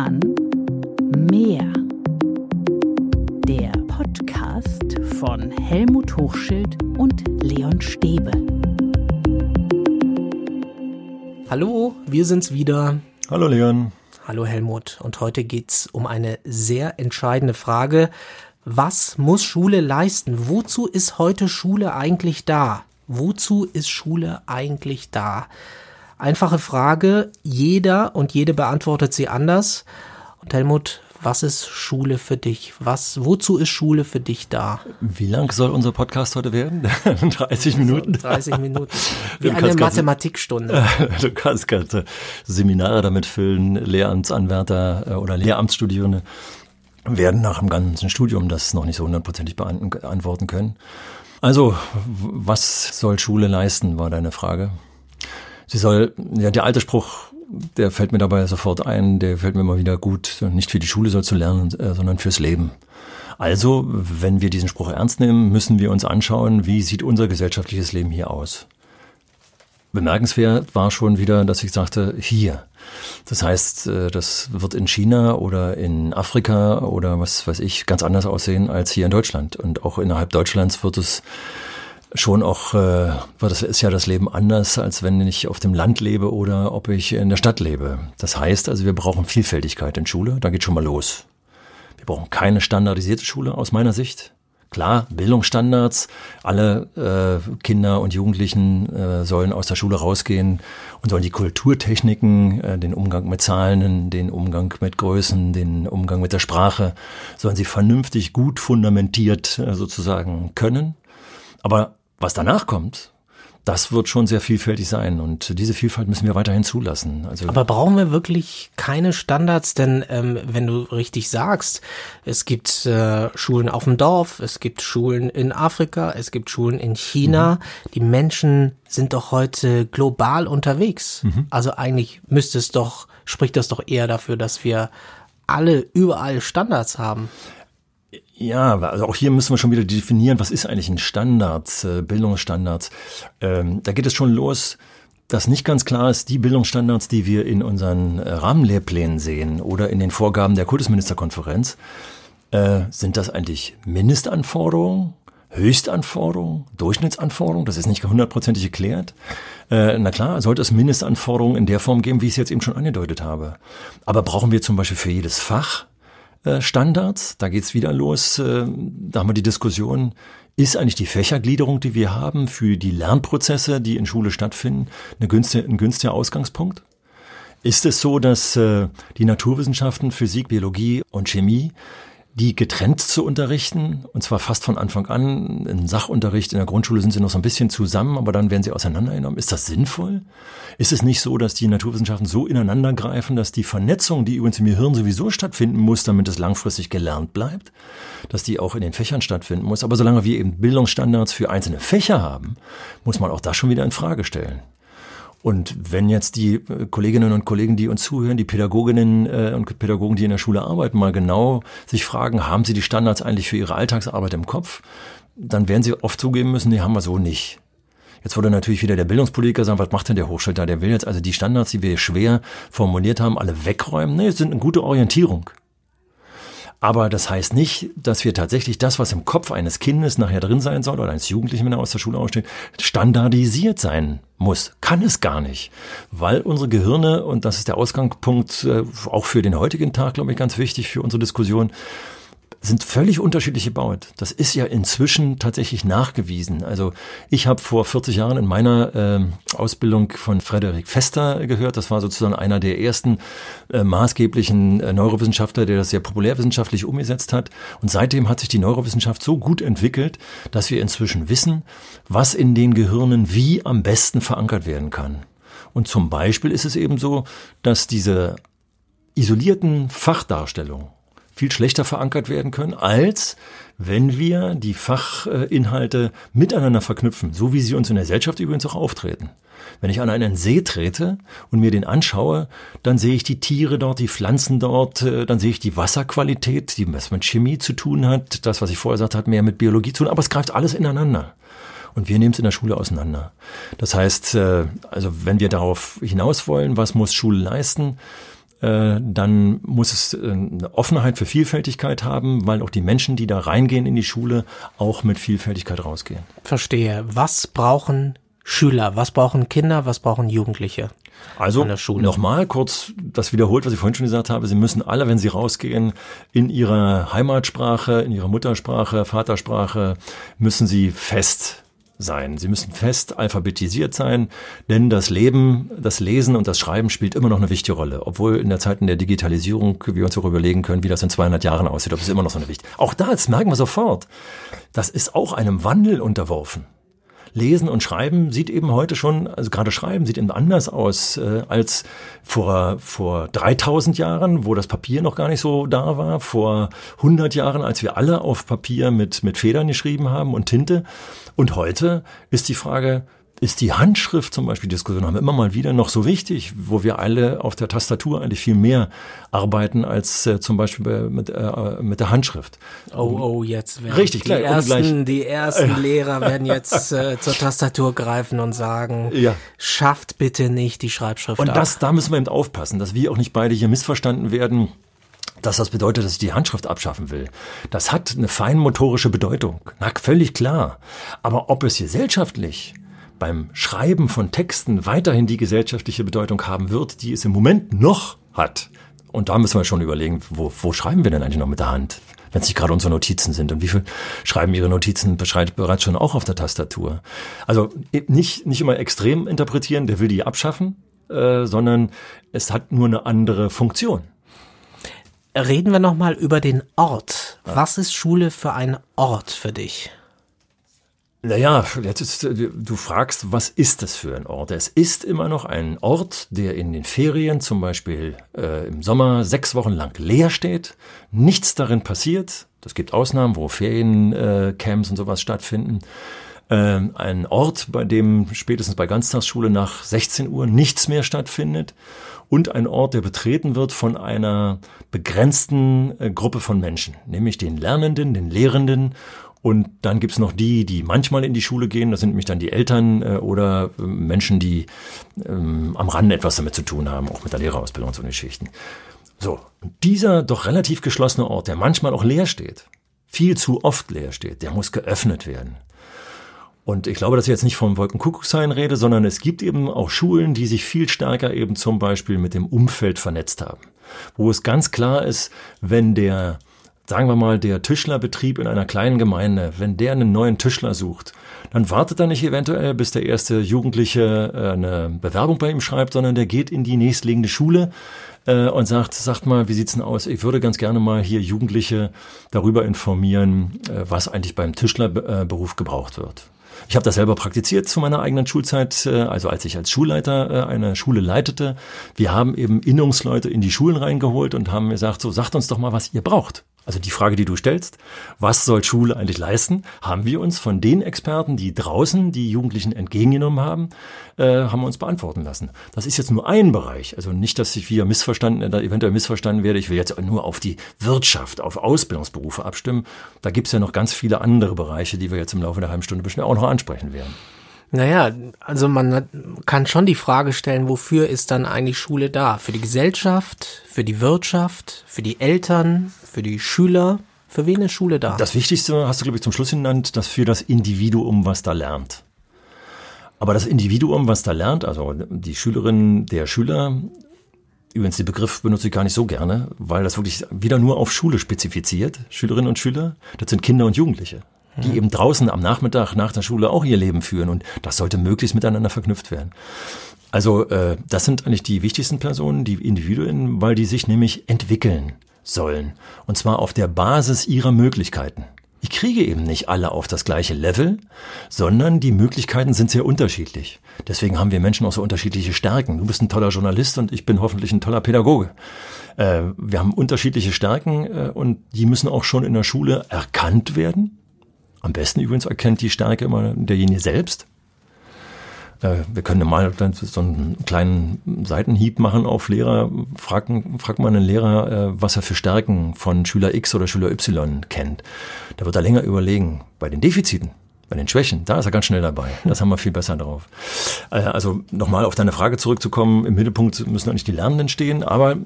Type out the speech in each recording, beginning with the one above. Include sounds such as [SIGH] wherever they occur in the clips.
Roman Meer. Der Podcast von Helmut Hochschild und Leon Stäbe. Hallo, wir sind's wieder. Hallo Leon. Hallo Helmut. Und heute geht's um eine sehr entscheidende Frage. Was muss Schule leisten? Wozu ist heute Schule eigentlich da? Wozu ist Schule eigentlich da? Einfache Frage, jeder und jede beantwortet sie anders. Und Helmut, was ist Schule für dich? Was, wozu ist Schule für dich da? Wie lang soll unser Podcast heute werden? [LAUGHS] 30 Minuten? 30 Minuten. [LAUGHS] Wie eine Mathematikstunde. [LAUGHS] Du kannst ganze Seminare damit füllen, Lehramtsanwärter äh, oder Lehramtsstudierende werden nach dem ganzen Studium das noch nicht so hundertprozentig beantworten können. Also, was soll Schule leisten, war deine Frage. Sie soll, ja, der alte Spruch, der fällt mir dabei sofort ein, der fällt mir immer wieder gut. Nicht für die Schule soll zu lernen, äh, sondern fürs Leben. Also, wenn wir diesen Spruch ernst nehmen, müssen wir uns anschauen, wie sieht unser gesellschaftliches Leben hier aus. Bemerkenswert war schon wieder, dass ich sagte, hier. Das heißt, äh, das wird in China oder in Afrika oder was weiß ich ganz anders aussehen als hier in Deutschland. Und auch innerhalb Deutschlands wird es schon auch, äh, das ist ja das Leben anders, als wenn ich auf dem Land lebe oder ob ich in der Stadt lebe. Das heißt also, wir brauchen Vielfältigkeit in Schule, da geht schon mal los. Wir brauchen keine standardisierte Schule aus meiner Sicht. Klar, Bildungsstandards, alle äh, Kinder und Jugendlichen äh, sollen aus der Schule rausgehen und sollen die Kulturtechniken, äh, den Umgang mit Zahlen, den Umgang mit Größen, den Umgang mit der Sprache, sollen sie vernünftig gut fundamentiert äh, sozusagen können. Aber was danach kommt, das wird schon sehr vielfältig sein und diese Vielfalt müssen wir weiterhin zulassen. Also Aber brauchen wir wirklich keine Standards? Denn ähm, wenn du richtig sagst, es gibt äh, Schulen auf dem Dorf, es gibt Schulen in Afrika, es gibt Schulen in China. Mhm. Die Menschen sind doch heute global unterwegs. Mhm. Also eigentlich müsste es doch, spricht das doch eher dafür, dass wir alle überall Standards haben. Ja, also auch hier müssen wir schon wieder definieren, was ist eigentlich ein Standard, äh, Bildungsstandards. Ähm, da geht es schon los, dass nicht ganz klar ist, die Bildungsstandards, die wir in unseren äh, Rahmenlehrplänen sehen oder in den Vorgaben der Kultusministerkonferenz, äh, sind das eigentlich Mindestanforderungen, Höchstanforderungen, Durchschnittsanforderungen? Das ist nicht hundertprozentig geklärt. Äh, na klar, sollte es Mindestanforderungen in der Form geben, wie ich es jetzt eben schon angedeutet habe. Aber brauchen wir zum Beispiel für jedes Fach Standards. Da geht's wieder los. Äh, da haben wir die Diskussion, ist eigentlich die Fächergliederung, die wir haben für die Lernprozesse, die in Schule stattfinden, eine günstige, ein günstiger Ausgangspunkt? Ist es so, dass äh, die Naturwissenschaften, Physik, Biologie und Chemie die getrennt zu unterrichten, und zwar fast von Anfang an. Im Sachunterricht in der Grundschule sind sie noch so ein bisschen zusammen, aber dann werden sie auseinandergenommen. Ist das sinnvoll? Ist es nicht so, dass die Naturwissenschaften so ineinander greifen, dass die Vernetzung, die übrigens im Gehirn sowieso stattfinden muss, damit es langfristig gelernt bleibt, dass die auch in den Fächern stattfinden muss. Aber solange wir eben Bildungsstandards für einzelne Fächer haben, muss man auch das schon wieder in Frage stellen. Und wenn jetzt die äh, Kolleginnen und Kollegen, die uns zuhören, die Pädagoginnen äh, und Pädagogen, die in der Schule arbeiten, mal genau sich fragen, haben sie die Standards eigentlich für ihre Alltagsarbeit im Kopf, dann werden sie oft zugeben müssen, die haben wir so nicht. Jetzt würde natürlich wieder der Bildungspolitiker sagen, was macht denn der Hochschul da? Der will jetzt also die Standards, die wir schwer formuliert haben, alle wegräumen. Nee, es sind eine gute Orientierung. Aber das heißt nicht, dass wir tatsächlich das, was im Kopf eines Kindes nachher drin sein soll oder eines Jugendlichen, wenn er aus der Schule aussteht, standardisiert sein muss. Kann es gar nicht. Weil unsere Gehirne, und das ist der Ausgangspunkt äh, auch für den heutigen Tag, glaube ich, ganz wichtig für unsere Diskussion, sind völlig unterschiedlich gebaut. Das ist ja inzwischen tatsächlich nachgewiesen. Also ich habe vor 40 Jahren in meiner äh, Ausbildung von Frederik Fester gehört. Das war sozusagen einer der ersten äh, maßgeblichen äh, Neurowissenschaftler, der das sehr populärwissenschaftlich umgesetzt hat. Und seitdem hat sich die Neurowissenschaft so gut entwickelt, dass wir inzwischen wissen, was in den Gehirnen wie am besten verankert werden kann. Und zum Beispiel ist es eben so, dass diese isolierten Fachdarstellungen viel schlechter verankert werden können, als wenn wir die Fachinhalte miteinander verknüpfen, so wie sie uns in der Gesellschaft übrigens auch auftreten. Wenn ich an einen See trete und mir den anschaue, dann sehe ich die Tiere dort, die Pflanzen dort, äh, dann sehe ich die Wasserqualität, die was mit Chemie zu tun hat, das, was ich vorher gesagt habe, mehr mit Biologie zu tun, aber es greift alles ineinander. Und wir nehmen es in der Schule auseinander. Das heißt, äh, also wenn wir darauf hinaus wollen, was muss Schule leisten, dann muss es äh, eine Offenheit für Vielfältigkeit haben, weil auch die Menschen, die da reingehen in die Schule, auch mit Vielfältigkeit rausgehen. Verstehe. Was brauchen Schüler, was brauchen Kinder, was brauchen Jugendliche? Also nochmal kurz das wiederholt, was ich vorhin schon gesagt habe. Sie müssen alle, wenn sie rausgehen, in ihrer Heimatsprache, in ihrer Muttersprache, Vatersprache, müssen sie fest sein. Sie müssen fest alphabetisiert sein, denn das Leben, das Lesen und das Schreiben spielt immer noch eine wichtige Rolle. Obwohl in der Zeit in der Digitalisierung wir uns auch überlegen können, wie das in 200 Jahren aussieht, ob es immer noch so eine wichtige. Auch da, das merken wir sofort. Das ist auch einem Wandel unterworfen. Lesen und Schreiben sieht eben heute schon, also gerade Schreiben sieht eben anders aus äh, als vor, vor 3000 Jahren, wo das Papier noch gar nicht so da war, vor 100 Jahren, als wir alle auf Papier mit, mit Federn geschrieben haben und Tinte. Und heute ist die Frage, ist die Handschrift zum Beispiel, Diskussion haben wir immer mal wieder noch so wichtig, wo wir alle auf der Tastatur eigentlich viel mehr arbeiten als äh, zum Beispiel mit, äh, mit der Handschrift. Oh, oh, jetzt werden Richtig, die, gleich, ersten, gleich. die ersten [LAUGHS] Lehrer werden jetzt äh, zur Tastatur greifen und sagen, Ja. schafft bitte nicht die Schreibschrift Und ab. das, da müssen wir eben aufpassen, dass wir auch nicht beide hier missverstanden werden dass das bedeutet, dass ich die Handschrift abschaffen will. Das hat eine feinmotorische Bedeutung. Na, völlig klar. Aber ob es gesellschaftlich beim Schreiben von Texten weiterhin die gesellschaftliche Bedeutung haben wird, die es im Moment noch hat. Und da müssen wir schon überlegen, wo, wo schreiben wir denn eigentlich noch mit der Hand? Wenn es nicht gerade unsere Notizen sind. Und wie viel schreiben Ihre Notizen bereits schon auch auf der Tastatur? Also nicht, nicht immer extrem interpretieren, der will die abschaffen, äh, sondern es hat nur eine andere Funktion. Reden wir nochmal über den Ort. Was ist Schule für ein Ort für dich? Naja, jetzt ist, du fragst, was ist das für ein Ort? Es ist immer noch ein Ort, der in den Ferien, zum Beispiel äh, im Sommer, sechs Wochen lang leer steht, nichts darin passiert. Das gibt Ausnahmen, wo Feriencamps äh, und sowas stattfinden. Ähm, ein Ort, bei dem spätestens bei Ganztagsschule nach 16 Uhr nichts mehr stattfindet und ein Ort, der betreten wird von einer begrenzten äh, Gruppe von Menschen, nämlich den Lernenden, den Lehrenden und dann gibt's noch die, die manchmal in die Schule gehen, das sind nämlich dann die Eltern äh, oder äh, Menschen, die ähm, am Rande etwas damit zu tun haben, auch mit der Lehrerausbildung und so Geschichten. So, und dieser doch relativ geschlossene Ort, der manchmal auch leer steht, viel zu oft leer steht, der muss geöffnet werden. Und ich glaube, dass ich jetzt nicht vom Wolkenkuckucksheim rede, sondern es gibt eben auch Schulen, die sich viel stärker eben zum Beispiel mit dem Umfeld vernetzt haben. Wo es ganz klar ist, wenn der, sagen wir mal, der Tischlerbetrieb in einer kleinen Gemeinde, wenn der einen neuen Tischler sucht, dann wartet er nicht eventuell, bis der erste Jugendliche äh, eine Bewerbung bei ihm schreibt, sondern der geht in die nächstliegende Schule äh, und sagt, sagt mal, wie sieht's denn aus? Ich würde ganz gerne mal hier Jugendliche darüber informieren, äh, was eigentlich beim Tischlerberuf gebraucht wird. Ich habe das selber praktiziert zu meiner eigenen Schulzeit, also als ich als Schulleiter eine Schule leitete. Wir haben eben Innungsleute in die Schulen reingeholt und haben gesagt, so sagt uns doch mal, was ihr braucht. Also die Frage, die du stellst, was soll Schule eigentlich leisten, haben wir uns von den Experten, die draußen die Jugendlichen entgegengenommen haben, äh, haben wir uns beantworten lassen. Das ist jetzt nur ein Bereich. Also nicht, dass ich wieder missverstanden, da eventuell missverstanden werde. Ich will jetzt nur auf die Wirtschaft, auf Ausbildungsberufe abstimmen. Da gibt's ja noch ganz viele andere Bereiche, die wir jetzt im Laufe der halben Stunde bestimmt auch noch ansprechen werden. Naja, also man kann schon die Frage stellen, wofür ist dann eigentlich Schule da? Für die Gesellschaft, für die Wirtschaft, für die Eltern, für die Schüler? Für wen ist Schule da? Das Wichtigste hast du, glaube ich, zum Schluss genannt, das für das Individuum, was da lernt. Aber das Individuum, was da lernt, also die Schülerin, der Schüler, übrigens den Begriff benutze ich gar nicht so gerne, weil das wirklich wieder nur auf Schule spezifiziert, Schülerinnen und Schüler, das sind Kinder und Jugendliche die eben draußen am Nachmittag nach der Schule auch ihr Leben führen und das sollte möglichst miteinander verknüpft werden. Also äh, das sind eigentlich die wichtigsten Personen, die Individuen, weil die sich nämlich entwickeln sollen und zwar auf der Basis ihrer Möglichkeiten. Ich kriege eben nicht alle auf das gleiche Level, sondern die Möglichkeiten sind sehr unterschiedlich. Deswegen haben wir Menschen auch so unterschiedliche Stärken. Du bist ein toller Journalist und ich bin hoffentlich ein toller Pädagoge. Äh, wir haben unterschiedliche Stärken äh, und die müssen auch schon in der Schule erkannt werden am besten übrigens erkennt die Stärke immer derjenige selbst. Äh, wir können mal so einen kleinen Seitenhieb machen auf Lehrer. Fragen, fragt man einen Lehrer, äh, was er für Stärken von Schüler X oder Schüler Y kennt. Da wird er länger überlegen. Bei den Defiziten Bei den Schwächen, da ist er ganz schnell dabei. Das haben wir viel besser drauf. Äh, also nochmal auf deine Frage zurückzukommen, im Mittelpunkt müssen auch nicht die Lernenden stehen, aber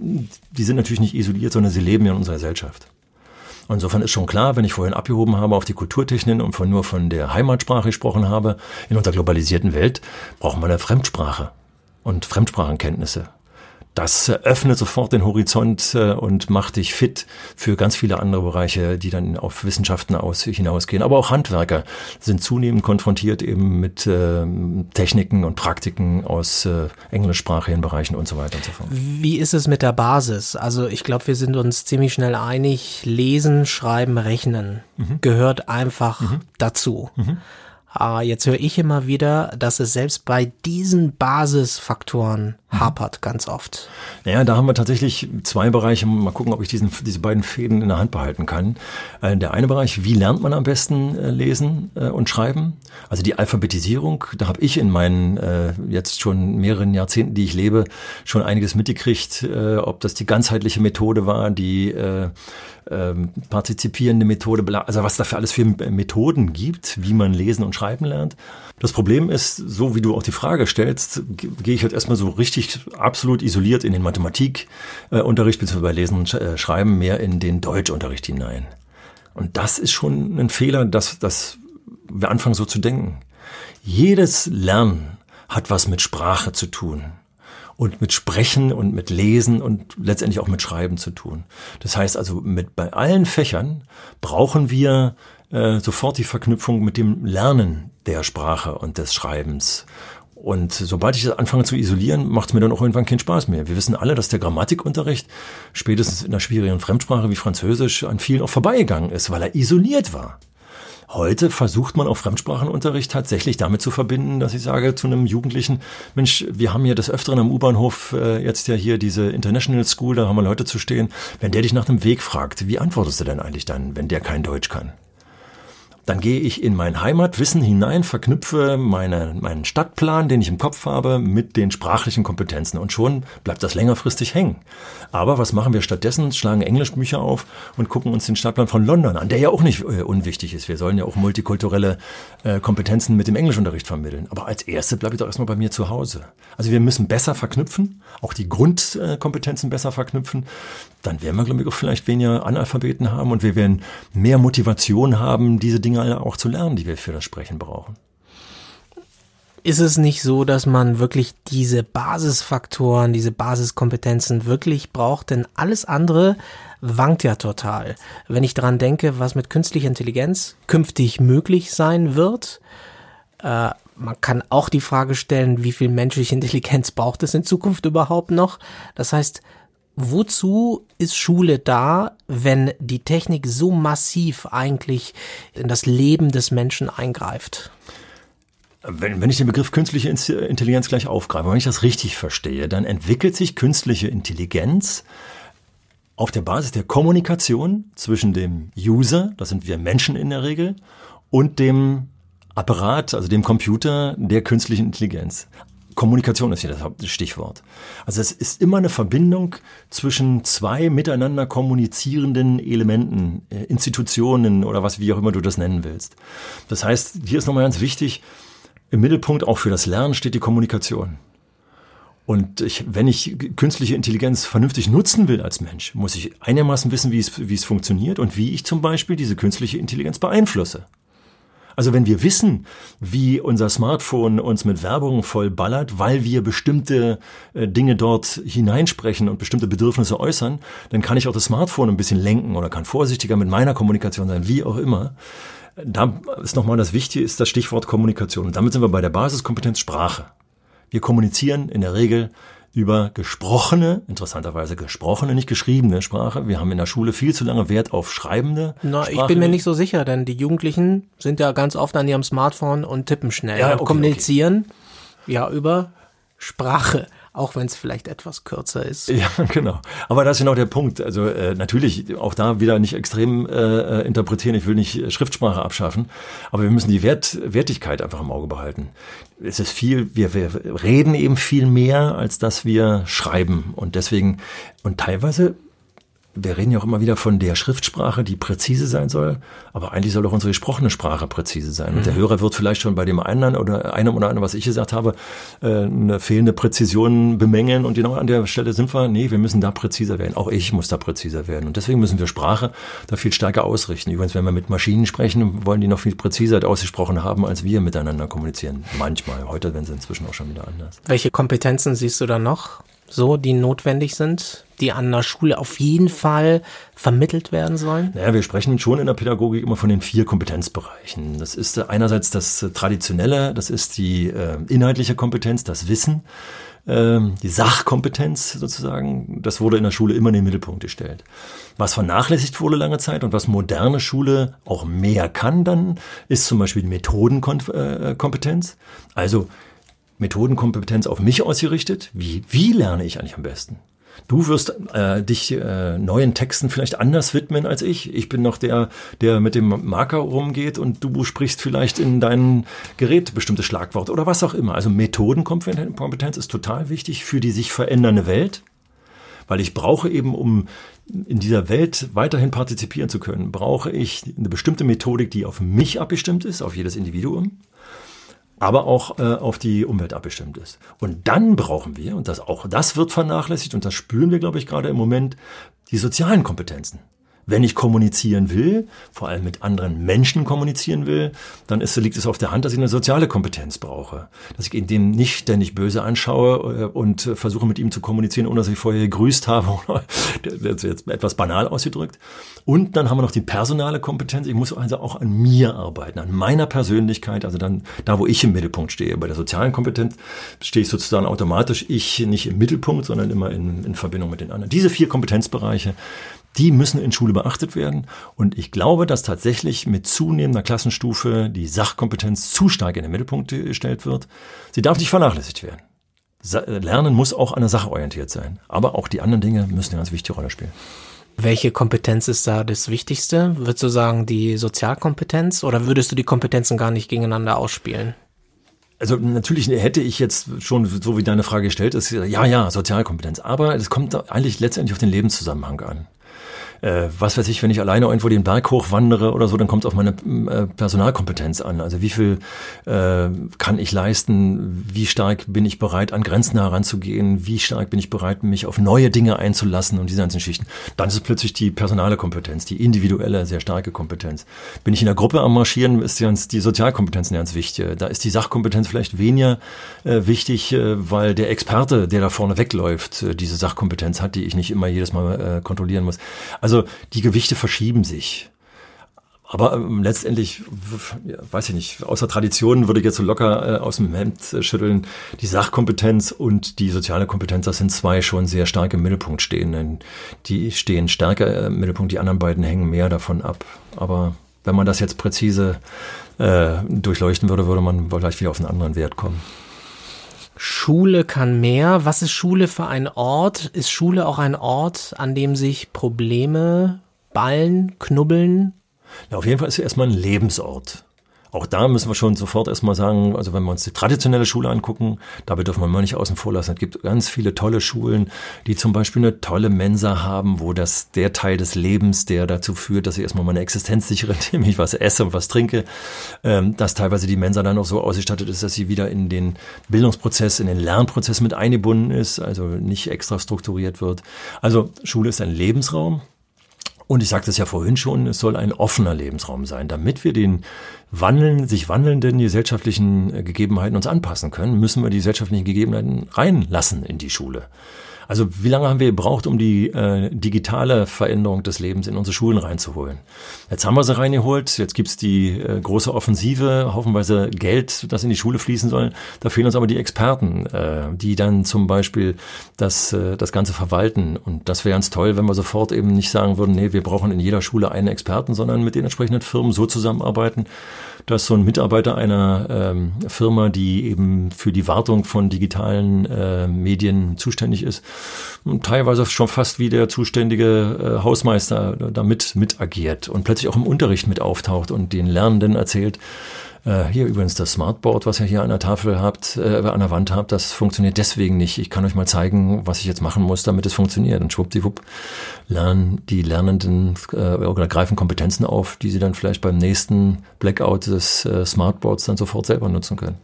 die sind natürlich nicht isoliert, sondern sie leben ja in unserer Gesellschaft. Insofern ist schon klar, wenn ich vorhin abgehoben habe auf die Kulturtechnik und von nur von der Heimatsprache gesprochen habe, in unserer globalisierten Welt braucht man eine Fremdsprache und Fremdsprachenkenntnisse das öffnet sofort den Horizont äh, und macht dich fit für ganz viele andere Bereiche, die dann auf Wissenschaften aus, hinausgehen. Aber auch Handwerker sind zunehmend konfrontiert eben mit äh, Techniken und Praktiken aus äh, englischsprachigen Bereichen und so weiter und so fort. Wie ist es mit der Basis? Also ich glaube, wir sind uns ziemlich schnell einig, lesen, schreiben, rechnen mhm. gehört einfach mhm. dazu. Mhm. Aber jetzt höre ich immer wieder, dass es selbst bei diesen Basisfaktoren. Hapert ganz oft. Naja, da haben wir tatsächlich zwei Bereiche. Mal gucken, ob ich diesen, diese beiden Fäden in der Hand behalten kann. Äh, der eine Bereich, wie lernt man am besten äh, lesen äh, und schreiben? Also die Alphabetisierung, da habe ich in meinen jetzt schon mehreren Jahrzehnten, die ich lebe, schon einiges mitgekriegt, ob das die ganzheitliche Methode war, die ähm, partizipierende Methode, also was da für alles für Methoden gibt, wie man lesen und schreiben lernt. Das Problem ist, so wie du auch die Frage stellst, gehe ich halt erstmal so richtig absolut isoliert in den Mathematikunterricht, äh, beziehungsweise bei Lesen und äh, Schreiben mehr in den Deutschunterricht hinein. Und das ist schon ein Fehler, dass, dass wir anfangen so zu denken. Jedes Lernen hat was mit Sprache zu tun und mit Sprechen und mit Lesen und letztendlich auch mit Schreiben zu tun. Das heißt also, mit bei allen Fächern brauchen wir äh, sofort die Verknüpfung mit dem Lernen der Sprache und des Schreibens. Und sobald ich das anfange zu isolieren, macht es mir dann auch irgendwann keinen Spaß mehr. Wir wissen alle, dass der Grammatikunterricht spätestens in einer schwierigen Fremdsprache wie Französisch an vielen auch vorbeigegangen ist, weil er isoliert war. Heute versucht man auch Fremdsprachenunterricht tatsächlich damit zu verbinden, dass ich sage zu einem Jugendlichen, Mensch, wir haben hier des Öfteren am U-Bahnhof äh, jetzt ja hier diese International School, da haben wir Leute zu stehen. Wenn der dich nach dem Weg fragt, wie antwortest du denn eigentlich dann, wenn der kein Deutsch kann? Dann gehe ich in mein Heimatwissen hinein, verknüpfe meine, meinen Stadtplan, den ich im Kopf habe, mit den sprachlichen Kompetenzen und schon bleibt das längerfristig hängen. Aber was machen wir stattdessen? Schlagen Englischbücher auf und gucken uns den Stadtplan von London an, der ja auch nicht äh, unwichtig ist. Wir sollen ja auch multikulturelle äh, Kompetenzen mit dem Englischunterricht vermitteln. Aber als Erste bleibe ich doch erstmal bei mir zu Hause. Also wir müssen besser verknüpfen, auch die Grundkompetenzen besser verknüpfen. Dann werden wir, glaube ich, auch vielleicht weniger Analphabeten haben und wir werden mehr Motivation haben, diese Dinge Dinge auch zu lernen, die wir für das Sprechen brauchen. Ist es nicht so, dass man wirklich diese Basisfaktoren, diese Basiskompetenzen wirklich braucht? Denn alles andere wankt ja total. Wenn ich daran denke, was mit künstlicher Intelligenz künftig möglich sein wird, äh, man kann auch die Frage stellen, wie viel menschliche Intelligenz braucht es in Zukunft überhaupt noch? Das heißt, wozu ist Schule da, wenn die Technik so massiv eigentlich in das Leben des Menschen eingreift? Wenn, wenn ich den Begriff künstliche Intelligenz gleich aufgreife, wenn ich das richtig verstehe, dann entwickelt sich künstliche Intelligenz auf der Basis der Kommunikation zwischen dem User, das sind wir Menschen in der Regel, und dem Apparat, also dem Computer der künstlichen Intelligenz. Kommunikation ist hier das Stichwort. Also es ist immer eine Verbindung zwischen zwei miteinander kommunizierenden Elementen, äh, Institutionen oder was, wie auch immer du das nennen willst. Das heißt, hier ist nochmal ganz wichtig, im Mittelpunkt auch für das Lernen steht die Kommunikation. Und ich, wenn ich künstliche Intelligenz vernünftig nutzen will als Mensch, muss ich einigermaßen wissen, wie es, wie es funktioniert und wie ich zum Beispiel diese künstliche Intelligenz beeinflusse. Also wenn wir wissen, wie unser Smartphone uns mit Werbung vollballert, weil wir bestimmte äh, Dinge dort hineinsprechen und bestimmte Bedürfnisse äußern, dann kann ich auch das Smartphone ein bisschen lenken oder kann vorsichtiger mit meiner Kommunikation sein, wie auch immer. Da ist nochmal das Wichtige, ist das Stichwort Kommunikation. Und damit sind wir bei der Basiskompetenz Sprache. Wir kommunizieren in der Regel über gesprochene, interessanterweise gesprochene, nicht geschriebene Sprache. Wir haben in der Schule viel zu lange Wert auf schreibende Na, Sprache. Ich bin mir nicht so sicher, denn die Jugendlichen sind ja ganz oft an ihrem Smartphone und tippen schnell ja, okay, und kommunizieren okay. ja über Sprache auch wenn es vielleicht etwas kürzer ist. Ja, [LAUGHS] genau. Aber das ist genau der Punkt. Also äh, natürlich auch da wieder nicht extrem äh, äh interpretieren. Ich will nicht Schriftsprache abschaffen, aber wir müssen die Wert, Wertigkeit einfach im Auge behalten. Es ist viel, wir, wir reden eben viel mehr, als dass wir schreiben. Und deswegen, und teilweise wir reden ja auch immer wieder von der Schriftsprache, die präzise sein soll, aber eigentlich soll auch unsere gesprochene Sprache präzise sein. Mhm. Und der mhm. Hörer wird vielleicht schon bei dem einen oder einem oder anderen, was ich gesagt habe, äh, eine fehlende Präzision bemängeln und genau an der Stelle sind wir, nee, wir müssen da präziser werden. Auch ich muss da präziser werden. Und deswegen müssen wir Sprache da viel stärker ausrichten. Übrigens, wenn wir mit Maschinen sprechen, wollen die noch viel präziser ausgesprochen haben, als wir miteinander kommunizieren. Manchmal. Heute werden sie inzwischen auch schon wieder anders. Welche Kompetenzen siehst du da noch? so, die notwendig sind, die an der Schule auf jeden Fall vermittelt werden sollen? Naja, wir sprechen schon in der Pädagogik immer von den vier Kompetenzbereichen. Das ist einerseits das Traditionelle, das ist die äh, inhaltliche Kompetenz, das Wissen, äh, die Sachkompetenz sozusagen. Das wurde in der Schule immer in den Mittelpunkt gestellt. Was vernachlässigt wurde lange Zeit und was moderne Schule auch mehr kann dann, ist zum Beispiel die Methodenkompetenz. Äh, also Methodenkompetenz auf mich ausgerichtet. Wie, wie lerne ich eigentlich am besten? Du wirst äh, dich äh, neuen Texten vielleicht anders widmen als ich. Ich bin noch der, der mit dem Marker rumgeht und du sprichst vielleicht in dein Gerät bestimmtes Schlagwort oder was auch immer. Also Methodenkompetenz ist total wichtig für die sich verändernde Welt, weil ich brauche eben, um in dieser Welt weiterhin partizipieren zu können, brauche ich eine bestimmte Methodik, die auf mich abgestimmt ist, auf jedes Individuum aber auch äh, auf die Umwelt abgestimmt ist. Und dann brauchen wir, und das auch das wird vernachlässigt, und das spüren wir, glaube ich, gerade im Moment, die sozialen Kompetenzen. Wenn ich kommunizieren will, vor allem mit anderen Menschen kommunizieren will, dann ist, liegt es auf der Hand, dass ich eine soziale Kompetenz brauche. Dass ich ihn dem nicht ständig böse anschaue äh, und versuche mit ihm zu kommunizieren, ohne dass ich vorher gegrüßt habe. [LAUGHS] das ist jetzt etwas banal ausgedrückt. Und dann haben wir noch die personale Kompetenz. Ich muss also auch an mir arbeiten, an meiner Persönlichkeit, also dann da, wo ich im Mittelpunkt stehe. Bei der sozialen Kompetenz stehe ich sozusagen automatisch ich nicht im Mittelpunkt, sondern immer in, in Verbindung mit den anderen. Diese vier Kompetenzbereiche, die müssen in Schule beachtet werden. Und ich glaube, dass tatsächlich mit zunehmender Klassenstufe die Sachkompetenz zu stark in den Mittelpunkt gestellt wird. Sie darf nicht vernachlässigt werden. Lernen muss auch an der Sache orientiert sein. Aber auch die anderen Dinge müssen eine ganz wichtige Rolle spielen. Welche Kompetenz ist da das Wichtigste? Würdest du sagen, die Sozialkompetenz oder würdest du die Kompetenzen gar nicht gegeneinander ausspielen? Also natürlich hätte ich jetzt schon, so wie deine Frage gestellt ist, ja, ja, Sozialkompetenz. Aber es kommt eigentlich letztendlich auf den Lebenszusammenhang an äh, was weiß ich, wenn ich alleine irgendwo den Berg hochwandere oder so, dann kommt es auf meine äh, Personalkompetenz an. Also wie viel äh, kann ich leisten? Wie stark bin ich bereit, an Grenzen heranzugehen? Wie stark bin ich bereit, mich auf neue Dinge einzulassen und diese ganzen Schichten? Dann ist es plötzlich die personale Kompetenz, die individuelle, sehr starke Kompetenz. Bin ich in der Gruppe am Marschieren, ist ganz die Sozialkompetenz ganz wichtig. Da ist die Sachkompetenz vielleicht weniger äh, wichtig, äh, weil der Experte, der da vorne wegläuft, äh, diese Sachkompetenz hat, die ich nicht immer jedes Mal äh, kontrollieren muss. Also also die Gewichte verschieben sich. Aber ähm, letztendlich, weiß ich nicht, außer Tradition würde ich jetzt so locker äh, aus dem Hemd äh, schütteln. Die Sachkompetenz und die soziale Kompetenz, das sind zwei schon sehr stark im Mittelpunkt stehen. Die stehen stärker im Mittelpunkt, die anderen beiden hängen mehr davon ab. Aber wenn man das jetzt präzise äh, durchleuchten würde, würde man vielleicht wieder auf einen anderen Wert kommen. Schule kann mehr. Was ist Schule für ein Ort? Ist Schule auch ein Ort, an dem sich Probleme ballen, knubbeln? Ja, auf jeden Fall ist es erstmal ein Lebensort. Auch da müssen wir schon sofort erstmal sagen, also wenn wir uns die traditionelle Schule angucken, dabei dürfen wir mal nicht außen vor lassen. Es gibt ganz viele tolle Schulen, die zum Beispiel eine tolle Mensa haben, wo das der Teil des Lebens, der dazu führt, dass ich erstmal meine Existenz sichere, [LAUGHS] indem ich was esse und was trinke, ähm, dass teilweise die Mensa dann auch so ausgestattet ist, dass sie wieder in den Bildungsprozess, in den Lernprozess mit eingebunden ist, also nicht extra strukturiert wird. Also Schule ist ein Lebensraum, und ich sagte es ja vorhin schon, es soll ein offener Lebensraum sein, damit wir den wandeln, sich wandelnden gesellschaftlichen äh, Gegebenheiten uns anpassen können, müssen wir die gesellschaftlichen Gegebenheiten reinlassen in die Schule. Also wie lange haben wir gebraucht, um die äh, digitale Veränderung des Lebens in unsere Schulen reinzuholen? Jetzt haben wir sie reingeholt, jetzt gibt's die äh, große Offensive, hoffenweise Geld, das in die Schule fließen soll. Da fehlen uns aber die Experten, äh, die dann zum Beispiel das, äh, das Ganze verwalten. Und das wäre ganz toll, wenn wir sofort eben nicht sagen würden, nee, wir brauchen in jeder Schule einen Experten, sondern mit den entsprechenden Firmen so zusammenarbeiten, dass so ein Mitarbeiter einer ähm, Firma, die eben für die Wartung von digitalen äh, Medien zuständig ist, teilweise schon fast wie der zuständige äh, Hausmeister damit mit agiert und plötzlich auch im Unterricht mit auftaucht und den Lernenden erzählt, äh, hier übrigens das Smartboard, was ihr hier an der Tafel habt, äh, an der Wand habt, das funktioniert deswegen nicht. Ich kann euch mal zeigen, was ich jetzt machen muss, damit es funktioniert. Und schwuppdiwupp lernen die Lernenden äh, oder greifen Kompetenzen auf, die sie dann vielleicht beim nächsten Blackout des äh, Smartboards dann sofort selber nutzen können.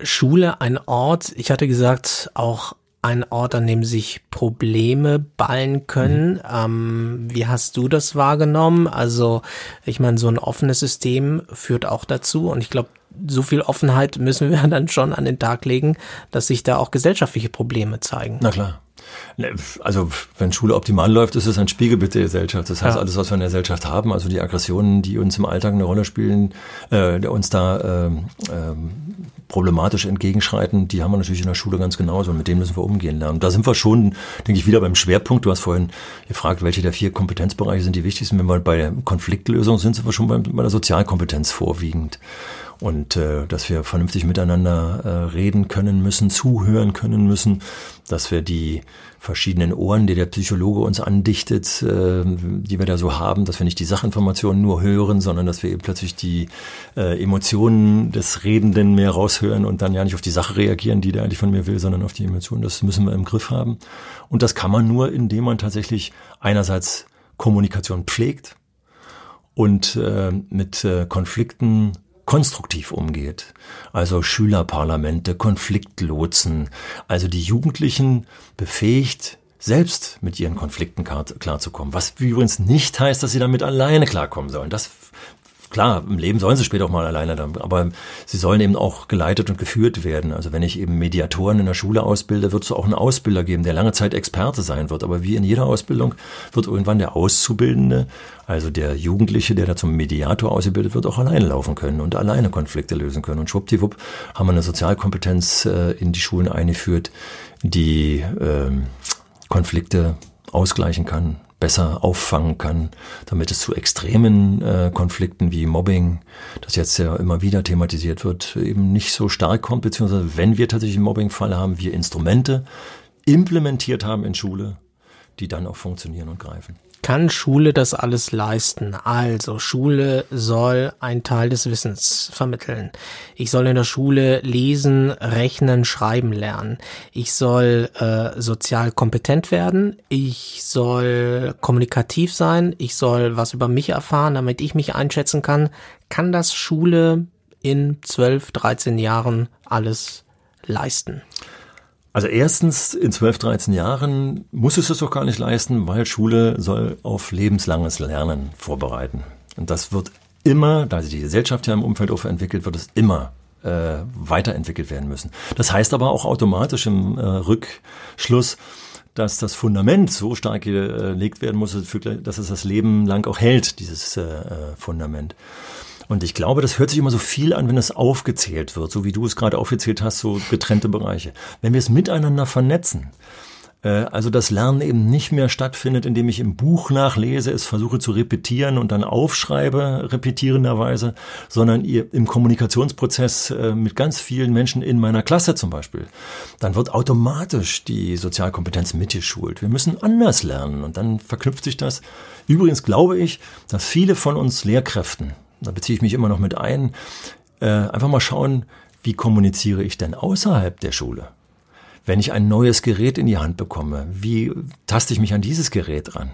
Schule ein Ort, ich hatte gesagt, auch ein Ort, an dem sich Probleme ballen können. Mhm. Ähm, wie hast du das wahrgenommen? Also, ich meine, so ein offenes System führt auch dazu und ich glaube, so viel Offenheit müssen wir [LAUGHS] dann schon an den Tag legen, dass sich da auch gesellschaftliche Probleme zeigen. Na klar. Ne, also wenn Schule optimal läuft, ist es ein Spiegelbild der Gesellschaft. Das heißt, ja. alles, was wir in der Gesellschaft haben, also die Aggressionen, die uns im Alltag eine Rolle spielen, äh, uns da ähm, ähm, problematisch entgegenschreiten, die haben wir natürlich in der Schule ganz genauso und mit denen müssen wir umgehen lernen. Da sind wir schon, denke ich, wieder beim Schwerpunkt. Du hast vorhin gefragt, welche der vier Kompetenzbereiche sind die wichtigsten. Wenn wir bei der Konfliktlösung sind, sind wir schon bei, bei der Sozialkompetenz vorwiegend und äh, dass wir vernünftig miteinander äh, reden können müssen, zuhören können müssen, dass wir die verschiedenen Ohren, die der Psychologe uns andichtet, äh, die wir da so haben, dass wir nicht die Sachinformationen nur hören, sondern dass wir eben plötzlich die äh, Emotionen des Redenden mehr raushören und dann ja nicht auf die Sache reagieren, die der eigentlich von mir will, sondern auf die Emotionen. Das müssen wir im Griff haben. Und das kann man nur, indem man tatsächlich einerseits Kommunikation pflegt und äh, mit äh, Konflikten konstruktiv umgeht. Also Schülerparlamente, Konfliktlotsen, also die Jugendlichen befähigt, selbst mit ihren Konflikten klarzukommen. Was übrigens nicht heißt, dass sie damit alleine klarkommen sollen. Das Klar, im Leben sollen sie später auch mal alleine dann, aber sie sollen eben auch geleitet und geführt werden. Also wenn ich eben Mediatoren in der Schule ausbilde, wird es auch einen Ausbilder geben, der lange Zeit Experte sein wird. Aber wie in jeder Ausbildung wird irgendwann der Auszubildende, also der Jugendliche, der da zum Mediator ausgebildet wird, auch alleine laufen können und alleine Konflikte lösen können. Und schwuppdiwupp haben wir eine Sozialkompetenz äh, in die Schulen eingeführt, die äh, Konflikte ausgleichen kann, besser auffangen kann, damit es zu extremen äh, Konflikten wie Mobbing, das jetzt ja immer wieder thematisiert wird, eben nicht so stark kommt, beziehungsweise wenn wir tatsächlich einen Mobbing-Fall haben, wir Instrumente implementiert haben in Schule, die dann auch funktionieren und greifen kann Schule das alles leisten? Also Schule soll ein Teil des Wissens vermitteln. Ich soll in der Schule lesen, rechnen, schreiben lernen. Ich soll äh, sozial kompetent werden. Ich soll kommunikativ sein. Ich soll was über mich erfahren, damit ich mich einschätzen kann. Kann das Schule in 12, 13 Jahren alles leisten? Also erstens, in 12, 13 Jahren muss es das doch gar nicht leisten, weil Schule soll auf lebenslanges Lernen vorbereiten. Und das wird immer, da sich die Gesellschaft ja im Umfeld auch entwickelt, wird es immer äh, weiterentwickelt werden müssen. Das heißt aber auch automatisch im äh, Rückschluss, dass das Fundament so stark gelegt werden muss, dass es das Leben lang auch hält, dieses äh, äh Fundament. Und ich glaube, das hört sich immer so viel an, wenn es aufgezählt wird, so wie du es gerade aufgezählt hast, so getrennte Bereiche. Wenn wir es miteinander vernetzen, äh, also das Lernen eben nicht mehr stattfindet, indem ich im Buch nachlese, es versuche zu repetieren und dann aufschreibe, repetierenderweise, sondern im Kommunikationsprozess äh, mit ganz vielen Menschen in meiner Klasse zum Beispiel, dann wird automatisch die Sozialkompetenz mitgeschult. Wir müssen anders lernen und dann verknüpft sich das. Übrigens glaube ich, dass viele von uns Lehrkräften, da beziehe ich mich immer noch mit ein, äh, einfach mal schauen, wie kommuniziere ich denn außerhalb der Schule? Wenn ich ein neues Gerät in die Hand bekomme, wie taste ich mich an dieses Gerät ran?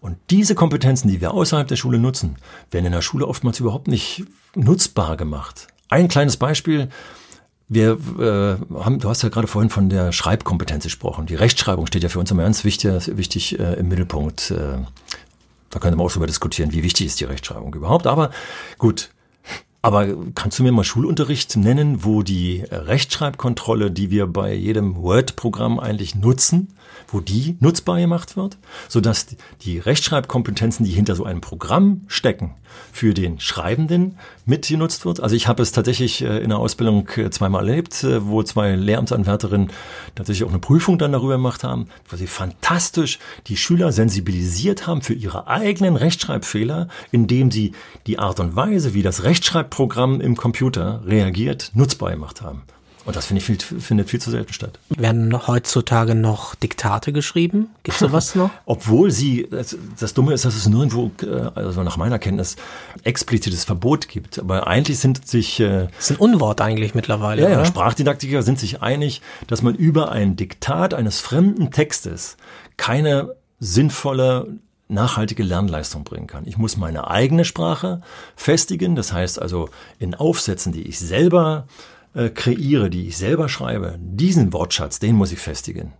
Und diese Kompetenzen, die wir außerhalb der Schule nutzen, werden in der Schule oftmals überhaupt nicht nutzbar gemacht. Ein kleines Beispiel. Wir äh, haben, du hast ja gerade vorhin von der Schreibkompetenz gesprochen. Die Rechtschreibung steht ja für uns immer ganz wichtig, wichtig äh, im Mittelpunkt äh, da könnte man auch darüber diskutieren, wie wichtig ist die Rechtschreibung überhaupt. Aber gut. Aber kannst du mir mal Schulunterricht nennen, wo die Rechtschreibkontrolle, die wir bei jedem Word-Programm eigentlich nutzen, wo die nutzbar gemacht wird, sodass die Rechtschreibkompetenzen, die hinter so einem Programm stecken, für den Schreibenden mitgenutzt wird. Also ich habe es tatsächlich äh, in der Ausbildung äh, zweimal erlebt, äh, wo zwei Lehramtsanwärterinnen tatsächlich auch eine Prüfung dann darüber gemacht haben, wo sie fantastisch die Schüler sensibilisiert haben für ihre eigenen Rechtschreibfehler, indem sie die Art und Weise, wie das Rechtschreibprogramm im Computer reagiert, nutzbar gemacht haben. Und das finde ich viel, findet viel zu selten statt. Werden heutzutage noch Diktate geschrieben? Gibt es sowas [LAUGHS] noch? Obwohl sie, das, das, Dumme ist, dass es nirgendwo, äh, also nach meiner Kenntnis, explizites Verbot gibt. Aber eigentlich sind sich... Äh, das ist ein Unwort eigentlich mittlerweile, Ja, ja Sprachdidaktiker sind sich einig, dass man über ein Diktat eines fremden Textes keine sinnvolle nachhaltige Lernleistung bringen kann. Ich muss meine eigene Sprache festigen, das heißt also in Aufsätzen, die ich selber äh, kreiere, die ich selber schreibe, diesen Wortschatz, den muss ich festigen.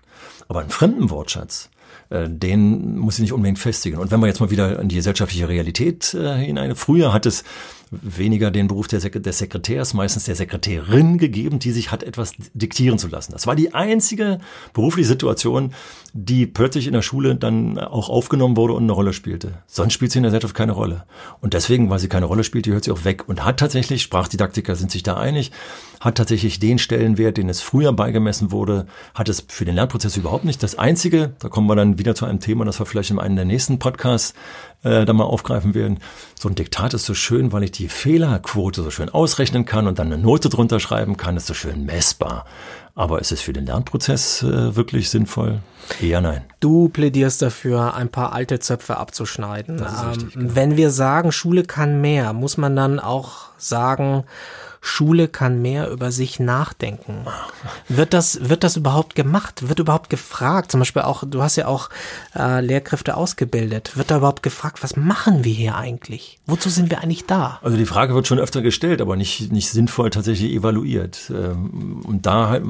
Aber einen fremden Wortschatz, äh, den muss ich nicht unbedingt festigen. Und wenn wir jetzt mal wieder in die gesellschaftliche Realität äh, hinein, früher hat es weniger den Beruf des Sekretärs, meistens der Sekretärin gegeben, die sich hat etwas diktieren zu lassen. Das war die einzige berufliche Situation, die plötzlich in der Schule dann auch aufgenommen wurde und eine Rolle spielte. Sonst spielt sie in der Gesellschaft keine Rolle. Und deswegen, weil sie keine Rolle spielt, die hört sie auch weg und hat tatsächlich, Sprachdidaktiker sind sich da einig, hat tatsächlich den Stellenwert, den es früher beigemessen wurde, hat es für den Lernprozess überhaupt nicht. Das Einzige, da kommen wir dann wieder zu einem Thema, das wir vielleicht in einem der nächsten Podcasts äh, da mal aufgreifen werden. So ein Diktat ist so schön, weil ich die Fehlerquote so schön ausrechnen kann und dann eine Note drunter schreiben kann, ist so schön messbar. Aber ist es für den Lernprozess äh, wirklich sinnvoll? Eher nein. Du plädierst dafür, ein paar alte Zöpfe abzuschneiden. Ähm, richtig, genau. Wenn wir sagen, Schule kann mehr, muss man dann auch sagen, Schule kann mehr über sich nachdenken. Wird das, wird das überhaupt gemacht? Wird überhaupt gefragt? Zum Beispiel auch, du hast ja auch äh, Lehrkräfte ausgebildet. Wird da überhaupt gefragt, was machen wir hier eigentlich? Wozu sind wir eigentlich da? Also die Frage wird schon öfter gestellt, aber nicht, nicht sinnvoll tatsächlich evaluiert. Ähm, und da halt,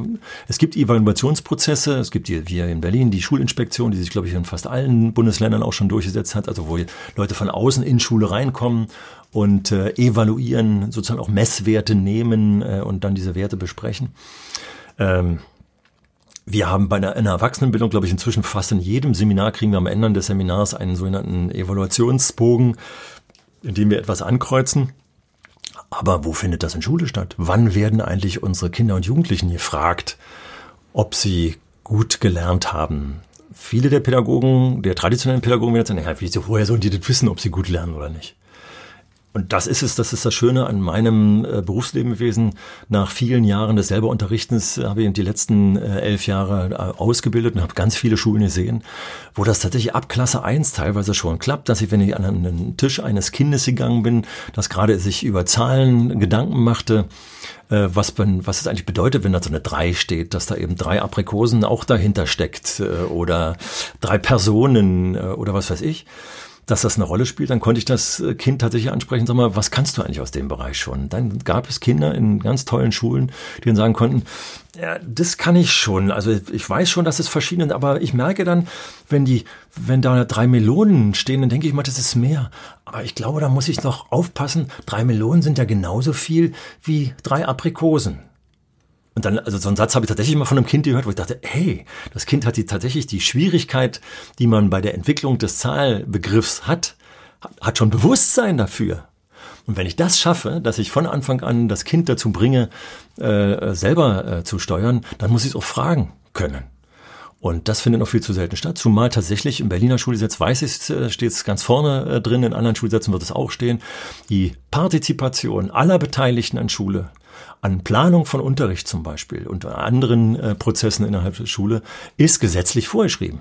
es gibt Evaluationsprozesse, es gibt hier, hier in Berlin die Schulinspektion, die sich, glaube ich, in fast allen Bundesländern auch schon durchgesetzt hat, also wo Leute von außen in Schule reinkommen und äh, evaluieren, sozusagen auch Messwerte nehmen äh, und dann diese Werte besprechen. Ähm, wir haben bei einer, einer Erwachsenenbildung, glaube ich, inzwischen fast in jedem Seminar kriegen wir am Ende des Seminars einen sogenannten Evaluationsbogen, in dem wir etwas ankreuzen. Aber wo findet das in Schule statt? Wann werden eigentlich unsere Kinder und Jugendlichen gefragt, ob sie gut gelernt haben? Viele der Pädagogen, der traditionellen Pädagogen werden sagen, ja, wieso, woher sollen die das wissen, ob sie gut lernen oder nicht? Und das ist es, das ist das Schöne an meinem äh, Berufsleben gewesen. Nach vielen Jahren des selber Unterrichtens habe ich die letzten äh, elf Jahre äh, ausgebildet und habe ganz viele Schulen gesehen, wo das tatsächlich ab Klasse eins teilweise schon klappt, dass ich, wenn ich an den Tisch eines Kindes gegangen bin, das gerade sich über Zahlen Gedanken machte, äh, was, was es eigentlich bedeutet, wenn da so eine drei steht, dass da eben drei Aprikosen auch dahinter steckt äh, oder drei Personen äh, oder was weiß ich dass das eine Rolle spielt, dann konnte ich das äh, Kind tatsächlich ansprechen, sag mal, was kannst du eigentlich aus dem Bereich schon? Dann gab es Kinder in ganz tollen Schulen, die dann sagen konnten, ja, das kann ich schon. Also ich weiß schon, dass es verschiedene, aber ich merke dann, wenn die, wenn da drei Melonen stehen, dann denke ich mal, das ist mehr. Aber ich glaube, da muss ich noch aufpassen. Drei Melonen sind ja genauso viel wie drei Aprikosen. Und dann, also so einen Satz habe ich tatsächlich mal von einem Kind gehört, wo ich dachte, hey, das Kind hat die, tatsächlich die Schwierigkeit, die man bei der Entwicklung des Zahlbegriffs hat, hat schon Bewusstsein dafür. Und wenn ich das schaffe, dass ich von Anfang an das Kind dazu bringe, äh, selber äh, zu steuern, dann muss ich es auch fragen können. Und das findet noch viel zu selten statt. Zumal tatsächlich im Berliner Schulgesetz weiß ich, äh, steht es ganz vorne äh, drin, in anderen Schulgesetzen wird es auch stehen, die Partizipation aller Beteiligten an Schule an Planung von Unterricht zum Beispiel und anderen äh, Prozessen innerhalb der Schule ist gesetzlich vorgeschrieben.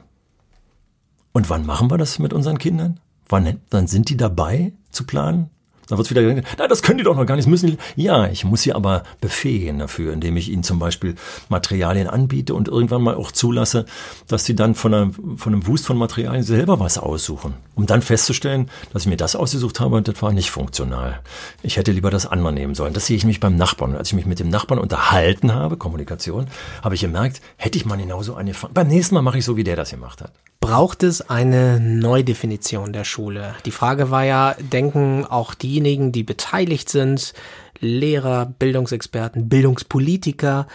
Und wann machen wir das mit unseren Kindern? Wann, wann sind die dabei zu planen? Da wird wieder gesagt, na, das können die doch noch gar nicht. Müssen die. Ja, ich muss sie aber befähigen dafür, indem ich ihnen zum Beispiel Materialien anbiete und irgendwann mal auch zulasse, dass sie dann von einem, von einem Wust von Materialien selber was aussuchen. Um dann festzustellen, dass ich mir das ausgesucht habe und das war nicht funktional. Ich hätte lieber das andere nehmen sollen. Das sehe ich mich beim Nachbarn. Als ich mich mit dem Nachbarn unterhalten habe, Kommunikation, habe ich gemerkt, hätte ich mal genauso angefangen. Beim nächsten Mal mache ich so, wie der das gemacht hat. Braucht es eine Neudefinition der Schule? Die Frage war ja, denken auch diejenigen, die beteiligt sind, Lehrer, Bildungsexperten, Bildungspolitiker,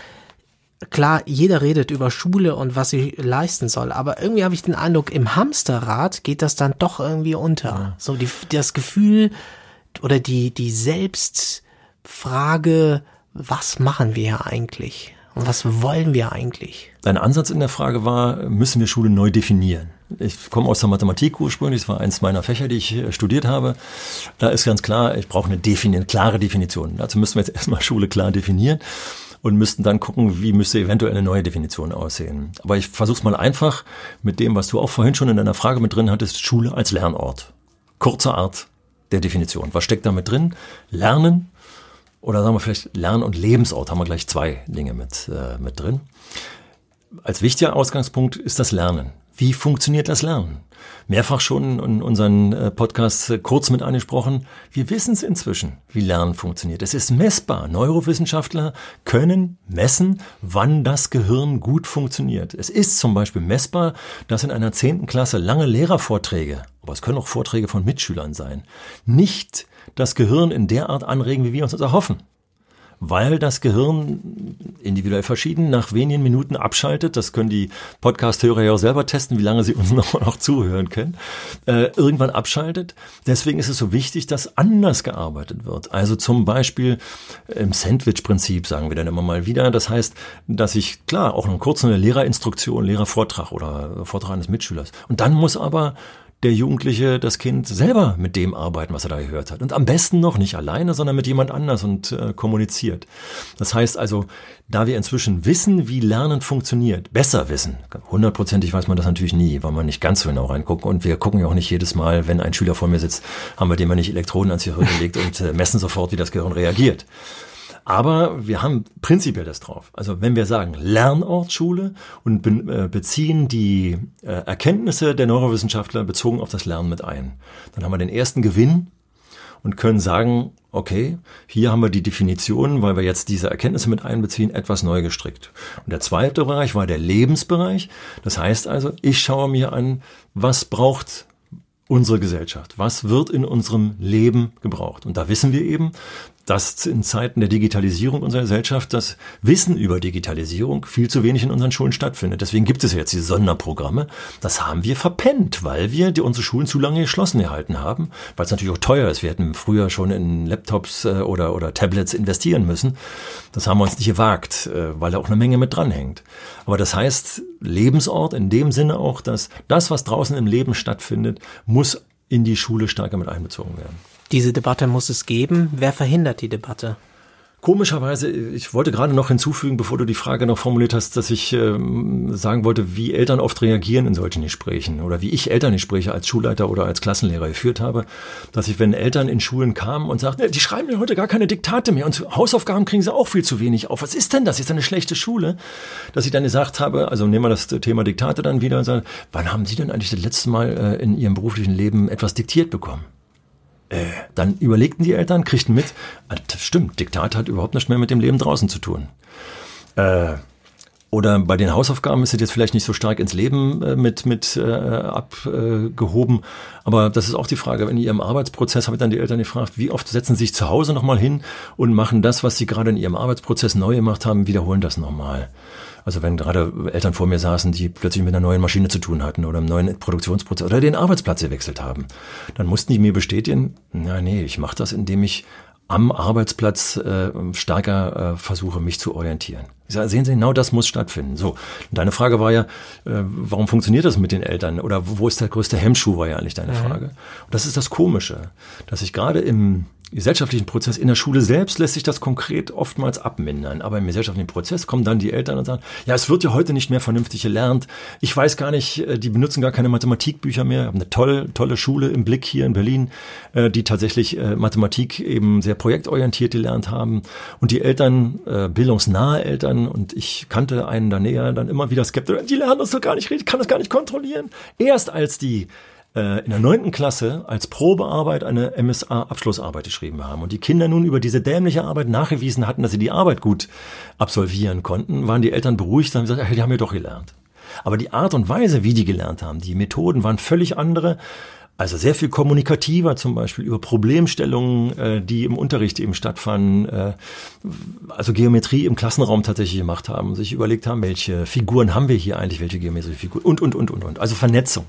klar, jeder redet über Schule und was sie leisten soll, aber irgendwie habe ich den Eindruck, im Hamsterrad geht das dann doch irgendwie unter. So die, das Gefühl oder die, die Selbstfrage, was machen wir eigentlich? Und was wollen wir eigentlich? Dein Ansatz in der Frage war, müssen wir Schule neu definieren? Ich komme aus der Mathematik ursprünglich, das war eins meiner Fächer, die ich äh, studiert habe. Da ist ganz klar, ich brauche eine, defini eine klare Definition. Dazu müssen wir jetzt [LAUGHS] erstmal Schule klar definieren. und müssten dann gucken, wie müsste eventuell eine neue Definition aussehen. Aber ich versuche es mal einfach mit dem, was du auch vorhin schon in deiner Frage mit drin hattest, Schule als Lernort. Kurze Art der Definition. Was steckt damit drin? Lernen oder sagen wir vielleicht Lern- und Lebensort, haben wir gleich zwei Dinge mit, äh, mit drin. Als wichtiger Ausgangspunkt ist das Lernen. Wie funktioniert das Lernen? Mehrfach schon in unseren äh, Podcasts äh, kurz mit angesprochen. Wir wissen es inzwischen, wie Lernen funktioniert. Es ist messbar. Neurowissenschaftler können messen, wann das Gehirn gut funktioniert. Es ist zum Beispiel messbar, dass in einer zehnten Klasse lange Lehrervorträge, aber es können auch Vorträge von Mitschülern sein, nicht das Gehirn in der Art anregen, wie wir uns das erhoffen weil das Gehirn individuell verschieden nach wenigen Minuten abschaltet. Das können die Podcast-Hörer ja auch selber testen, wie lange sie uns [LAUGHS] noch, noch zuhören können. Äh, irgendwann abschaltet. Deswegen ist es so wichtig, dass anders gearbeitet wird. Also zum Beispiel im Sandwich-Prinzip sagen wir dann immer mal wieder. Das heißt, dass ich klar auch eine kurze Lehrerinstruktion, Lehrervortrag oder Vortrag eines Mitschülers. Und dann muss aber der Jugendliche, das Kind selber mit dem arbeiten, was er da gehört hat. Und am besten noch nicht alleine, sondern mit jemand anders und äh, kommuniziert. Das heißt also, da wir inzwischen wissen, wie Lernen funktioniert, besser wissen, hundertprozentig weiß man das natürlich nie, weil man nicht ganz so genau reinguckt. Und wir gucken ja auch nicht jedes Mal, wenn ein Schüler vor mir sitzt, haben wir dem ja nicht Elektroden ans Gehirn gelegt und äh, messen sofort, wie das Gehirn reagiert. Aber wir haben prinzipiell das drauf. Also wenn wir sagen Lernortschule und äh, beziehen die äh, Erkenntnisse der Neurowissenschaftler bezogen auf das Lernen mit ein, dann haben wir den ersten Gewinn und können sagen, okay, hier haben wir die Definition, weil wir jetzt diese Erkenntnisse mit einbeziehen, etwas neu gestrickt. Und der zweite Bereich war der Lebensbereich. Das heißt also, ich schaue mir an, was braucht unsere Gesellschaft? Was wird in unserem Leben gebraucht? Und da wissen wir eben, dass in Zeiten der Digitalisierung unserer Gesellschaft das Wissen über Digitalisierung viel zu wenig in unseren Schulen stattfindet. Deswegen gibt es ja jetzt diese Sonderprogramme. Das haben wir verpennt, weil wir die, unsere Schulen zu lange geschlossen gehalten haben, weil es natürlich auch teuer ist. Wir hätten früher schon in Laptops äh, oder, oder Tablets investieren müssen. Das haben wir uns nicht gewagt, äh, weil da auch eine Menge mit dranhängt. Aber das heißt, Lebensort in dem Sinne auch, dass das, was draußen im Leben stattfindet, muss in die Schule stärker mit einbezogen werden. Diese Debatte muss es geben. Wer verhindert die Debatte? Komischerweise, ich wollte gerade noch hinzufügen, bevor du die Frage noch formuliert hast, dass ich ähm, sagen wollte, wie Eltern oft reagieren in solchen Gesprächen oder wie ich Elterngespräche als Schulleiter oder als Klassenlehrer geführt habe, dass ich, wenn Eltern in Schulen kamen und sagten, die schreiben mir heute gar keine Diktate mehr und Hausaufgaben kriegen sie auch viel zu wenig auf. Was ist denn das? Ist eine schlechte Schule? Dass ich dann gesagt habe, also nehmen wir das Thema Diktate dann wieder und sagen, wann haben Sie denn eigentlich das letzte Mal äh, in Ihrem beruflichen Leben etwas diktiert bekommen? Äh, dann überlegten die Eltern, kriegten mit, ah, das stimmt, Diktat hat überhaupt nichts mehr mit dem Leben draußen zu tun. Äh, oder bei den Hausaufgaben ist es jetzt vielleicht nicht so stark ins Leben äh, mit, mit äh, abgehoben. Aber das ist auch die Frage. In Ihrem Arbeitsprozess habe ich dann die Eltern gefragt, wie oft setzen Sie sich zu Hause nochmal hin und machen das, was Sie gerade in Ihrem Arbeitsprozess neu gemacht haben, wiederholen das nochmal. Also wenn gerade Eltern vor mir saßen, die plötzlich mit einer neuen Maschine zu tun hatten oder einem neuen Produktionsprozess oder den Arbeitsplatz gewechselt haben, dann mussten die mir bestätigen, na nee, ich mache das, indem ich am Arbeitsplatz äh, stärker äh, versuche, mich zu orientieren. Ich sage, sehen Sie, genau das muss stattfinden. So, und deine Frage war ja, äh, warum funktioniert das mit den Eltern? Oder wo ist der größte Hemmschuh, war ja eigentlich deine mhm. Frage. Und das ist das Komische, dass ich gerade im gesellschaftlichen Prozess in der Schule selbst lässt sich das konkret oftmals abmindern. Aber im gesellschaftlichen Prozess kommen dann die Eltern und sagen, ja, es wird ja heute nicht mehr vernünftig gelernt. Ich weiß gar nicht, äh, die benutzen gar keine Mathematikbücher mehr. Haben eine tolle, tolle Schule im Blick hier in Berlin, äh, die tatsächlich äh, Mathematik eben sehr projektorientiert gelernt haben. Und die Eltern, bildungsnahe Eltern, und ich kannte einen da näher, dann immer wieder skeptisch, die lernen das doch gar nicht richtig, kann das gar nicht kontrollieren. Erst als die in der neunten Klasse als Probearbeit eine MSA-Abschlussarbeit geschrieben haben und die Kinder nun über diese dämliche Arbeit nachgewiesen hatten, dass sie die Arbeit gut absolvieren konnten, waren die Eltern beruhigt und haben gesagt, hey, die haben ja doch gelernt. Aber die Art und Weise, wie die gelernt haben, die Methoden waren völlig andere. Also sehr viel kommunikativer, zum Beispiel über Problemstellungen, äh, die im Unterricht eben stattfanden, äh, also Geometrie im Klassenraum tatsächlich gemacht haben, sich überlegt haben, welche Figuren haben wir hier eigentlich, welche geometrische Figuren und, und, und, und, und. Also Vernetzung.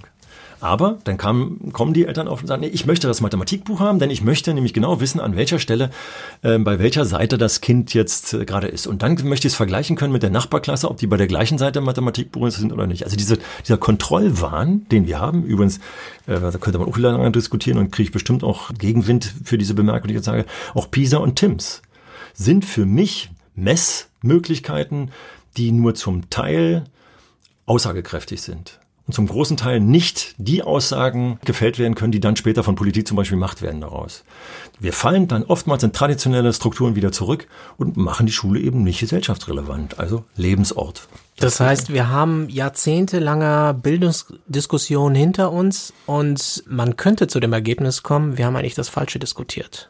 Aber dann kam, kommen die Eltern auf und sagen, nee, ich möchte das Mathematikbuch haben, denn ich möchte nämlich genau wissen, an welcher Stelle, äh, bei welcher Seite das Kind jetzt äh, gerade ist. Und dann möchte ich es vergleichen können mit der Nachbarklasse, ob die bei der gleichen Seite Mathematikbuch sind oder nicht. Also diese, dieser Kontrollwahn, den wir haben, übrigens, äh, da könnte man auch lange diskutieren und kriege ich bestimmt auch Gegenwind für diese Bemerkung, die ich jetzt sage, auch Pisa und Tims sind für mich Messmöglichkeiten, die nur zum Teil aussagekräftig sind und zum großen Teil nicht die Aussagen gefällt werden können, die dann später von Politik zum Beispiel gemacht werden daraus. Wir fallen dann oftmals in traditionelle Strukturen wieder zurück und machen die Schule eben nicht gesellschaftsrelevant, also Lebensort. Das heißt, wir haben jahrzehntelanger Bildungsdiskussion hinter uns und man könnte zu dem Ergebnis kommen, wir haben eigentlich das Falsche diskutiert.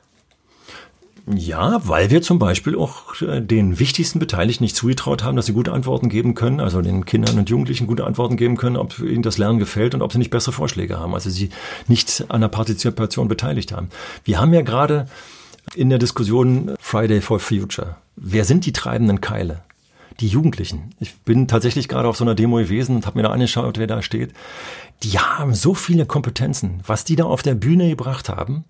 Ja, weil wir zum Beispiel auch äh, den wichtigsten Beteiligten nicht zugetraut haben, dass sie gute Antworten geben können, also den Kindern und Jugendlichen gute Antworten geben können, ob ihnen das Lernen gefällt und ob sie nicht bessere Vorschläge haben, also sie nicht an der Partizipation beteiligt haben. Wir haben ja gerade in der Diskussion Friday for Future. Wer sind die treibenden Keile? Die Jugendlichen. Ich bin tatsächlich gerade auf so einer Demo gewesen und habe mir da angeschaut, wer da steht. Die haben so viele Kompetenzen, was die da auf der Bühne gebracht haben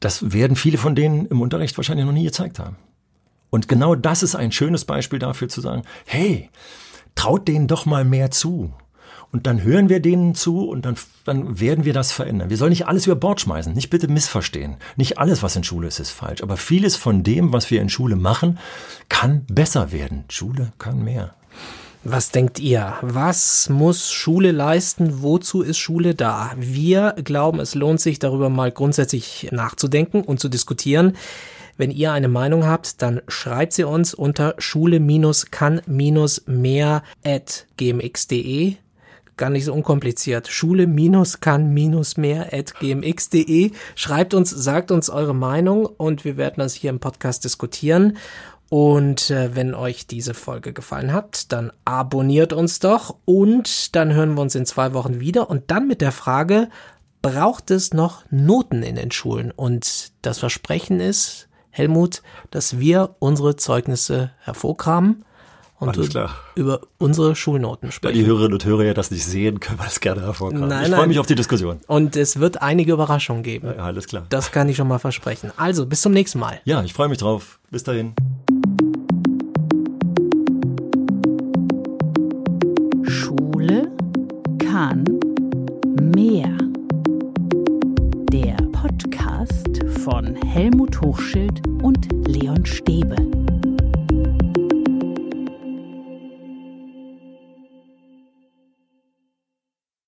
das werden viele von denen im Unterricht wahrscheinlich noch nie gezeigt haben. Und genau das ist ein schönes Beispiel dafür zu sagen, hey, traut denen doch mal mehr zu. Und dann hören wir denen zu und dann, dann werden wir das verändern. Wir sollen nicht alles über Bord schmeißen, nicht bitte missverstehen. Nicht alles, was in Schule ist, ist falsch. Aber vieles von dem, was wir in Schule machen, kann besser werden. Schule kann mehr. Was denkt ihr? Was muss Schule leisten? Wozu ist Schule da? Wir glauben, es lohnt sich darüber mal grundsätzlich nachzudenken und zu diskutieren. Wenn ihr eine Meinung habt, dann schreibt sie uns unter schule-kann-mehr at gmx.de. Gar nicht so unkompliziert. Schule-kann-mehr at gmx.de. Schreibt uns, sagt uns eure Meinung und wir werden das hier im Podcast diskutieren. Und äh, wenn euch diese Folge gefallen hat, dann abonniert uns doch und dann hören wir uns in zwei Wochen wieder und dann mit der Frage, braucht es noch Noten in den Schulen? Und das Versprechen ist, Helmut, dass wir unsere Zeugnisse hervorkramen und über unsere Schulnoten sprechen. Da die Hörerinnen und Hörer ja das nicht sehen, können wir das gerne hervorkramen. Nein, ich freue mich auf die Diskussion. Und es wird einige Überraschungen geben. Ja, alles klar. Das kann ich schon mal versprechen. Also, bis zum nächsten Mal. Ja, ich freue mich drauf. Bis dahin. Kahn Meer. Der Podcast von Helmut Hochschild und Leon Stäbe.